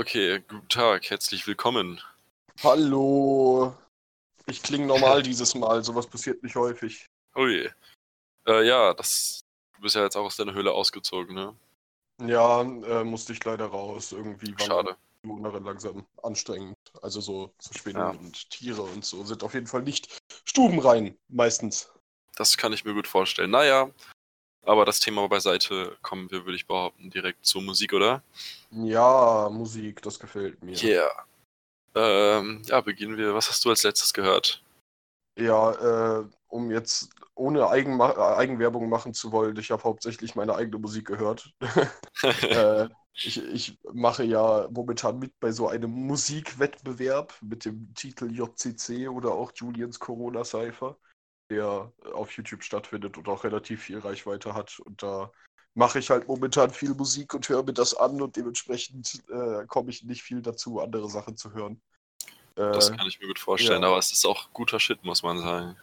Okay, guten Tag, herzlich willkommen. Hallo. Ich klinge normal dieses Mal, sowas passiert nicht häufig. Je. Äh, ja, das. Du bist ja jetzt auch aus deiner Höhle ausgezogen, ne? Ja, äh, musste ich leider raus. Irgendwie waren Schade. die Monate langsam anstrengend. Also so, so Spinnen Ja. und Tiere und so sind auf jeden Fall nicht stubenrein, meistens. Das kann ich mir gut vorstellen. Naja, aber das Thema beiseite kommen wir, würde ich behaupten, direkt zur Musik, oder? Ja, Musik, das gefällt mir. Yeah. Ähm, ja, beginnen wir. Was hast du als letztes gehört? Ja, äh, um jetzt ohne Eigenma Eigenwerbung machen zu wollen, ich habe hauptsächlich meine eigene Musik gehört. äh, ich, ich mache ja momentan mit bei so einem Musikwettbewerb mit dem Titel JCC oder auch Julians Corona Cypher, der auf YouTube stattfindet und auch relativ viel Reichweite hat. Und da mache ich halt momentan viel Musik und höre mir das an und dementsprechend äh, komme ich nicht viel dazu, andere Sachen zu hören. das Äh, kann ich mir gut vorstellen, ja. aber es ist auch guter Shit, muss man sagen.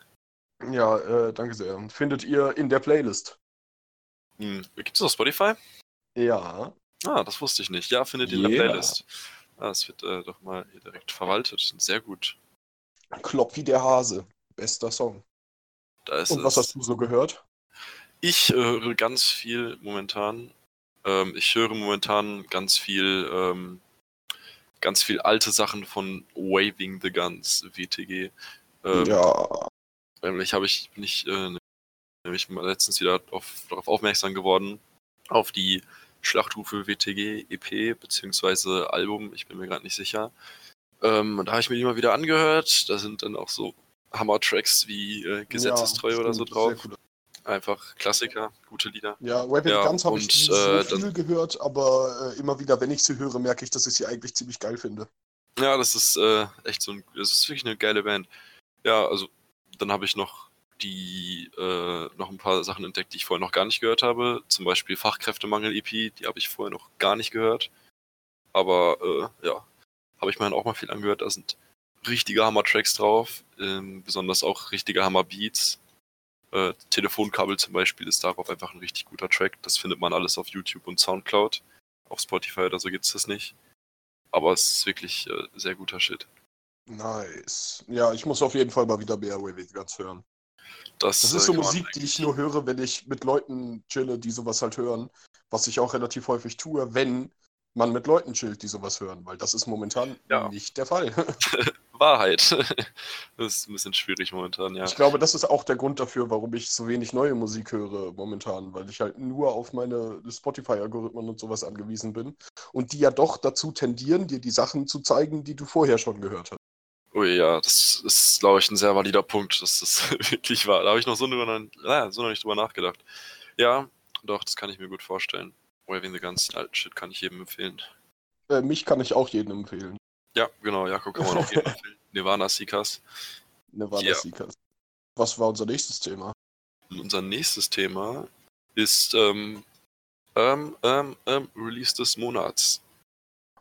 ja, äh, danke sehr. Findet ihr in der Playlist? Hm. Gibt es auf Spotify? Ja. Ah, das wusste ich nicht. Ja, findet ihr in der Yeah. Playlist. Ah, es wird äh, doch mal hier direkt verwaltet. Sehr gut. Klopp wie der Hase. Bester Song. Da ist Und was hast du so gehört? Ich äh, höre ganz viel momentan. Ähm, ich höre momentan ganz viel, ähm, ganz viel alte Sachen von Waving the Guns, WTG. Ähm, ja. Nämlich habe ich nicht, äh, nämlich mal letztens wieder auf, darauf aufmerksam geworden, auf die Schlachtrufe WTG EP beziehungsweise Album, ich bin mir gerade nicht sicher. Ähm, und da habe ich mir die mal wieder angehört. Da sind dann auch so Hammer-Tracks wie äh, Gesetzestreue Ja, oder so drauf. Einfach Klassiker, gute Lieder. Ja, Waving Ja, Guns habe ich äh, so viel gehört, aber äh, immer wieder, wenn ich sie höre, merke ich, dass ich sie eigentlich ziemlich geil finde. Ja, das ist äh, echt so ein, das ist wirklich eine geile Band. Ja, also dann habe ich noch die, äh, noch ein paar Sachen entdeckt, die ich vorher noch gar nicht gehört habe. Zum Beispiel Fachkräftemangel-EP, die habe ich vorher noch gar nicht gehört. Aber äh, ja, habe ich mir dann auch mal viel angehört. Da sind richtige Hammer-Tracks drauf, ähm, besonders auch richtige Hammer-Beats. Äh, Telefonkabel zum Beispiel ist darauf einfach ein richtig guter Track. Das findet man alles auf YouTube und Soundcloud. Auf Spotify oder so gibt's das nicht. Aber es ist wirklich äh, sehr guter Shit. Nice. Ja, ich muss auf jeden Fall mal wieder mehr Waving Guns hören. Das, Das äh, ist so Musik, die ich nur höre, wenn ich mit Leuten chille, die sowas halt hören. Was ich auch relativ häufig tue, wenn man mit Leuten chillt, die sowas hören, weil das ist momentan Ja. nicht der Fall. Wahrheit. das ist ein bisschen schwierig momentan, ja. Ich glaube, das ist auch der Grund dafür, warum ich so wenig neue Musik höre momentan, weil ich halt nur auf meine Spotify-Algorithmen und sowas angewiesen bin und die ja doch dazu tendieren, dir die Sachen zu zeigen, die du vorher schon gehört hast. Ui, ja, das ist, glaube ich, ein sehr valider Punkt. Das ist wirklich wahr. Da habe ich noch so, drüber, so noch nicht drüber nachgedacht. Ja, doch, das kann ich mir gut vorstellen. The Guns, den alten Shit kann ich jedem empfehlen. Äh, mich kann ich auch jedem empfehlen. Ja, genau, Jakob kann man auch jedem empfehlen. Nirvana Seekers. Nirvana Ja. Seekers. Was war unser nächstes Thema? Unser nächstes Thema ist ähm, ähm, ähm, ähm, Release des Monats.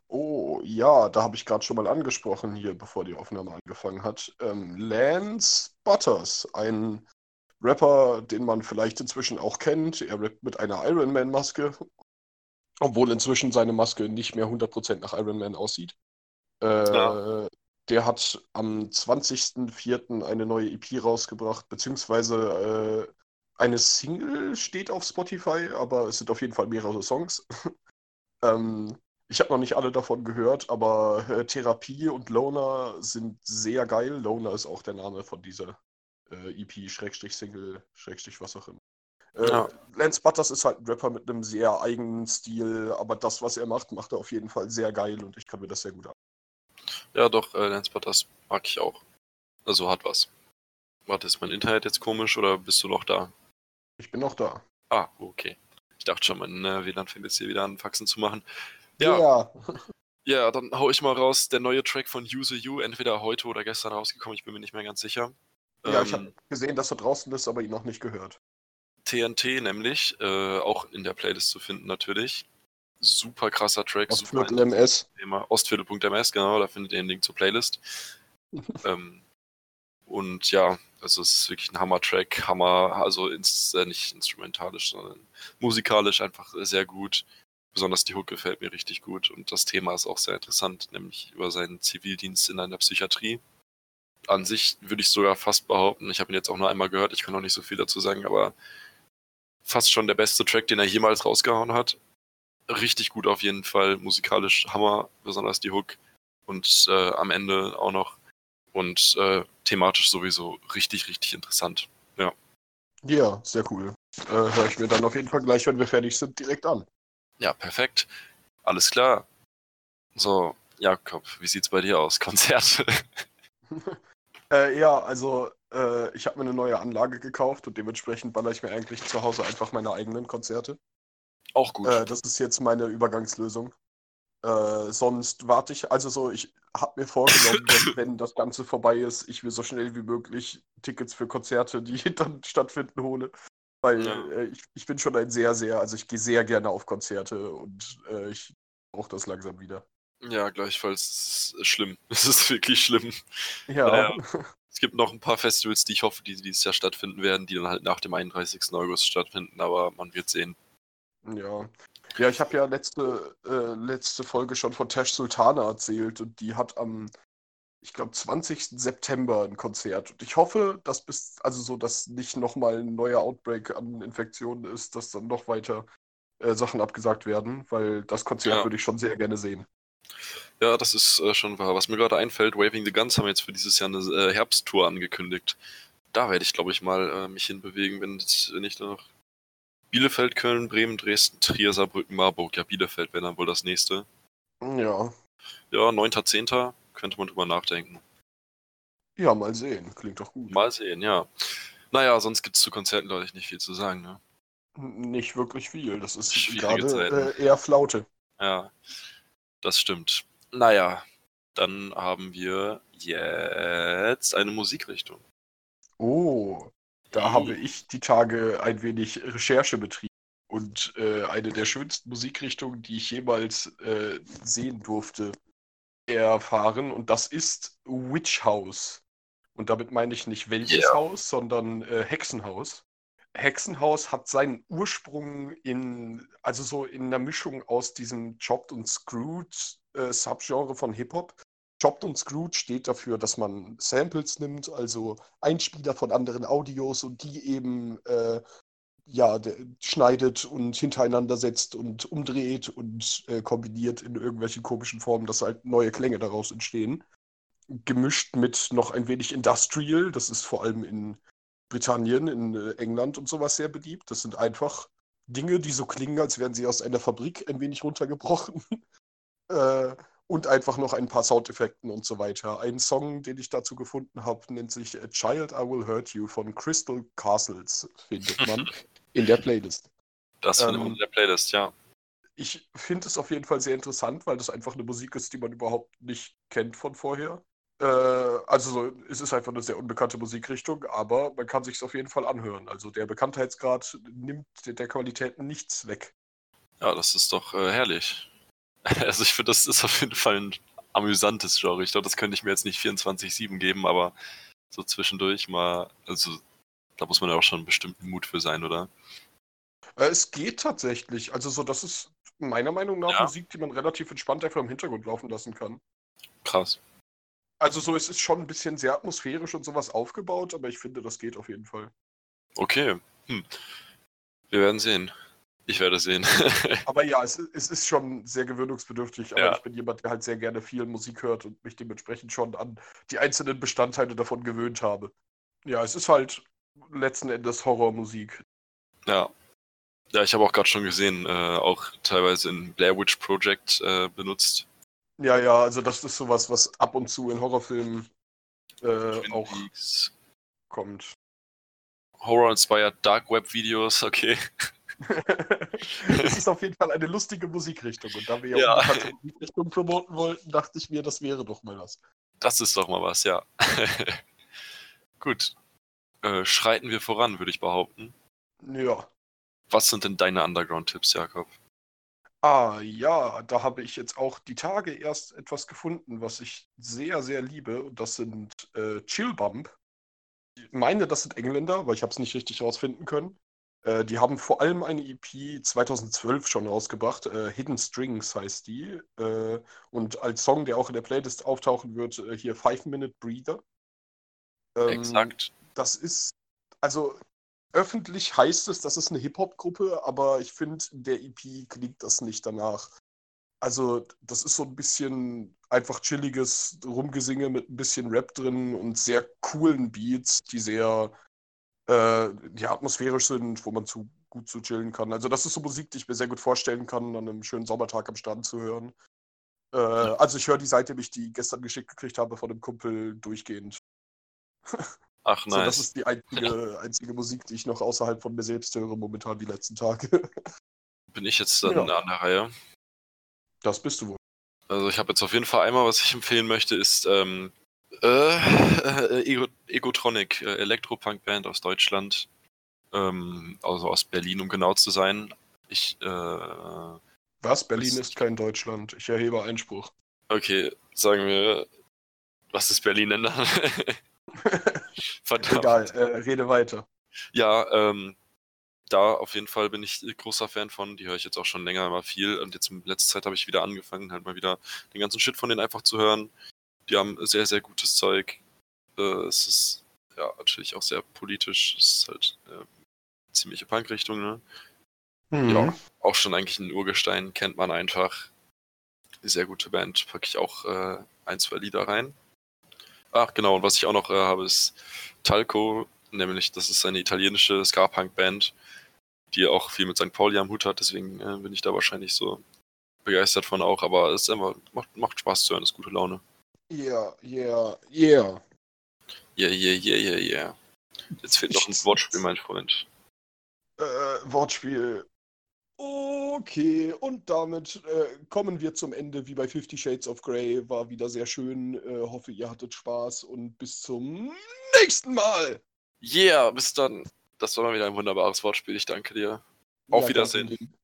Oh, ja, da habe ich gerade schon mal angesprochen hier, bevor die Aufnahme angefangen hat. Ähm, Lance Butters, ein Rapper, den man vielleicht inzwischen auch kennt. Er rappt mit einer Iron Man-Maske, obwohl inzwischen seine Maske nicht mehr 100% nach Iron Man aussieht. Äh, Ja. Der hat am 20.04. eine neue EP rausgebracht, beziehungsweise äh, eine Single steht auf Spotify, aber es sind auf jeden Fall mehrere Songs. ähm, ich habe noch nicht alle davon gehört, aber äh, Therapie und Loner sind sehr geil. Loner ist auch der Name von dieser äh, EP, Schrägstrich Single, Schrägstrich was auch immer. Äh, Ja. Lance Butters ist halt ein Rapper mit einem sehr eigenen Stil, aber das, was er macht, macht er auf jeden Fall sehr geil und ich kann mir das sehr gut an. Ja, doch, äh, Lance Butters mag ich auch. Also hat was. Warte, ist mein Internet jetzt komisch oder bist du noch da? Ich bin noch da. Ah, okay. Ich dachte schon, mein äh, WLAN fängt jetzt hier wieder an, Faxen zu machen. Ja, Ja, ja, dann hau ich mal raus. Der neue Track von Use You, entweder heute oder gestern rausgekommen, ich bin mir nicht mehr ganz sicher. ja ich Ähm, habe gesehen, dass er draußen ist, aber ihn noch nicht gehört. TNT nämlich, äh, auch in der Playlist zu finden natürlich. Super krasser Track, Aus super Viertel MS. Thema. Ostviertel.ms, genau, da findet ihr den Link zur Playlist. ähm, und ja, also es ist wirklich ein Hammer-Track, Hammer, also ins, äh, nicht instrumentalisch, sondern musikalisch einfach sehr gut. besonders die Hook gefällt mir richtig gut und das Thema ist auch sehr interessant, nämlich über seinen Zivildienst in einer Psychiatrie. An sich würde ich sogar fast behaupten, ich habe ihn jetzt auch nur einmal gehört, ich kann auch nicht so viel dazu sagen, aber fast schon der beste Track, den er jemals rausgehauen hat. Richtig gut auf jeden Fall, musikalisch Hammer, besonders die Hook und äh, am Ende auch noch und äh, thematisch sowieso richtig, richtig interessant. Ja. Ja, sehr cool. Äh, Höre ich mir dann auf jeden Fall gleich, wenn wir fertig sind, direkt an. Ja, perfekt. Alles klar. So, Jakob, wie sieht's bei dir aus? Konzerte? äh, ja, also äh, ich habe mir eine neue Anlage gekauft und dementsprechend baller ich mir eigentlich zu Hause einfach meine eigenen Konzerte. Auch gut. Äh, das ist jetzt meine Übergangslösung. Äh, sonst warte ich, also so, ich habe mir vorgenommen, dass, wenn das Ganze vorbei ist, ich mir so schnell wie möglich Tickets für Konzerte, die dann stattfinden, hole. Weil ja. äh, ich, ich bin schon ein sehr, sehr, also ich gehe sehr gerne auf Konzerte und äh, ich brauche das langsam wieder. Ja, gleichfalls. Es ist schlimm. Es ist wirklich schlimm. Ja. Naja, es gibt noch ein paar Festivals, die ich hoffe, die dieses Jahr stattfinden werden, die dann halt nach dem 31. August stattfinden, aber man wird sehen. Ja. Ja, ich habe ja letzte, äh, letzte Folge schon von Tash Sultana erzählt und die hat am ich glaube, 20. September ein Konzert. Und ich hoffe, dass bis, also so, dass nicht nochmal ein neuer Outbreak an Infektionen ist, dass dann noch weiter äh, Sachen abgesagt werden, weil das Konzert ja. würde ich schon sehr gerne sehen. Ja, das ist äh, schon wahr. Was mir gerade einfällt, Waving the Guns haben jetzt für dieses Jahr eine äh, Herbsttour angekündigt. Da werde ich, glaube ich, mal äh, mich hinbewegen, wenn, wenn ich noch Bielefeld, Köln, Bremen, Dresden, Trier, Saarbrücken, Marburg. Ja, Bielefeld wäre dann wohl das nächste. Ja. Ja, 9.10 könnte man drüber nachdenken. Ja, mal sehen. Klingt doch gut. Mal sehen, ja. Naja, sonst gibt es zu Konzerten, glaube ich, nicht viel zu sagen. Ne? Nicht wirklich viel. Das ist gerade äh, eher Flaute. Ja, das stimmt. Naja, dann haben wir jetzt eine Musikrichtung. Oh, da habe ich die Tage ein wenig Recherche betrieben. Und äh, eine der schönsten Musikrichtungen, die ich jemals äh, sehen durfte, erfahren und das ist Witch House. Und damit meine ich nicht welches yeah. Haus, sondern äh, Hexenhaus. Hexenhaus hat seinen Ursprung in, also so in einer Mischung aus diesem Chopped und Screwed äh, Subgenre von Hip-Hop. Chopped und Screwed steht dafür, dass man Samples nimmt, also Einspieler von anderen Audios und die eben äh, ja, schneidet und hintereinander setzt und umdreht und äh, kombiniert in irgendwelchen komischen Formen, dass halt neue Klänge daraus entstehen. Gemischt mit noch ein wenig Industrial, das ist vor allem in Britannien, in äh, England und sowas sehr beliebt. Das sind einfach Dinge, die so klingen, als wären sie aus einer Fabrik ein wenig runtergebrochen. äh, und einfach noch ein paar Soundeffekten und so weiter. Ein Song, den ich dazu gefunden habe, nennt sich A Child I Will Hurt You von Crystal Castles, findet man in der Playlist. Das findet ähm, man in der Playlist, ja. Ich finde es auf jeden Fall sehr interessant, weil das einfach eine Musik ist, die man überhaupt nicht kennt von vorher. Äh, also so, es ist einfach eine sehr unbekannte Musikrichtung, aber man kann sich es auf jeden Fall anhören. Also der Bekanntheitsgrad nimmt der Qualität nichts weg. Ja, das ist doch äh, herrlich. Also ich finde, das ist auf jeden Fall ein amüsantes Genre. Ich glaube, das könnte ich mir jetzt nicht 24-7 geben, aber so zwischendurch mal, also da muss man ja auch schon einen bestimmten Mut für sein, oder? Äh, es geht tatsächlich. Also so, das ist meiner Meinung nach ja. Musik, die man relativ entspannt einfach im Hintergrund laufen lassen kann. Krass. Also so, es ist schon ein bisschen sehr atmosphärisch und sowas aufgebaut, aber ich finde, das geht auf jeden Fall. Okay. Hm. Wir werden sehen. Ich werde sehen. aber ja, es, es, ist schon sehr gewöhnungsbedürftig, aber ja. ich bin jemand, der halt sehr gerne viel Musik hört und mich dementsprechend schon an die einzelnen Bestandteile davon gewöhnt habe. Ja, es ist halt letzten Endes Horrormusik. Ja. Ja, ich habe auch gerade schon gesehen, äh, auch teilweise in Blair Witch Project äh, benutzt. Ja, ja, also das ist sowas, was ab und zu in Horrorfilmen äh, auch Leaks. kommt. Horror-inspired Dark Web Videos, okay. Es ist auf jeden Fall eine lustige Musikrichtung. Und da wir ja, ja. eine Musikrichtung promoten wollten, dachte ich mir, das wäre doch mal was. Das ist doch mal was, ja. Gut. Äh, schreiten wir voran, würde ich behaupten. Ja. Was sind denn deine Underground-Tipps, Jakob? Ah, ja, da habe ich jetzt auch die Tage erst etwas gefunden, was ich sehr, sehr liebe. Und das sind äh, Chillbump. Ich meine, das sind Engländer, weil ich habe es nicht richtig rausfinden können. Äh, die haben vor allem eine EP 2012 schon rausgebracht. Äh, Hidden Strings heißt die. Äh, und als Song, der auch in der Playlist auftauchen wird, äh, hier Five Minute Breather. Ähm, Exakt. Das ist, also öffentlich heißt es, das ist eine Hip-Hop-Gruppe, aber ich finde, in der EP klingt das nicht danach. Also, das ist so ein bisschen einfach chilliges Rumgesinge mit ein bisschen Rap drin und sehr coolen Beats, die sehr äh, ja, atmosphärisch sind, wo man zu gut zu chillen kann. Also, das ist so Musik, die ich mir sehr gut vorstellen kann, an einem schönen Sommertag am Strand zu hören. Äh, also, ich höre die, seitdem ich die gestern geschickt gekriegt habe von einem Kumpel, durchgehend. Ach, nice. So, das ist die einzige, einzige Musik, die ich noch außerhalb von mir selbst höre, momentan die letzten Tage. Bin ich jetzt dann Ja. an der Reihe? Das bist du wohl. Also ich habe jetzt auf jeden Fall einmal, was ich empfehlen möchte, ist ähm, äh, äh, Ego, Egotronic, äh, Elektropunk-Band aus Deutschland. Ähm, also aus Berlin, um genau zu sein. Ich, äh, Was? Berlin Das- ist kein Deutschland. Ich erhebe Einspruch. okay, sagen wir, was ist Berlin denn dann? Verdammt. Egal, äh, rede weiter. Ja, ähm, da auf jeden Fall bin ich großer Fan von. Die höre ich jetzt auch schon länger mal viel. Und jetzt in letzter Zeit habe ich wieder angefangen, halt mal wieder den ganzen Shit von denen einfach zu hören. Die haben sehr, sehr gutes Zeug. Äh, es ist ja natürlich auch sehr politisch. Es ist halt äh, ziemliche Punk-Richtung, ne? Mhm. Ja, auch schon eigentlich ein Urgestein, kennt man einfach. Sehr gute Band, packe ich auch äh, ein, zwei Lieder rein. Ach genau, und was ich auch noch äh, habe, ist Talco, nämlich das ist eine italienische Ska-Punk-Band, die auch viel mit St. Pauli am Hut hat, deswegen äh, bin ich da wahrscheinlich so begeistert von auch, aber es ist einfach, macht, macht Spaß zu hören, ist gute Laune. Yeah, yeah, yeah. Yeah, yeah, yeah, yeah, yeah. Jetzt fehlt noch ein Wortspiel, mein Freund. Äh, Wortspiel. Okay, und damit äh, kommen wir zum Ende, wie bei Fifty Shades of Grey. War wieder sehr schön. Äh, hoffe, ihr hattet Spaß und bis zum nächsten Mal. Yeah, bis dann. Das war mal wieder ein wunderbares Wortspiel, ich danke dir. Auf Ja, Wiedersehen. Problem.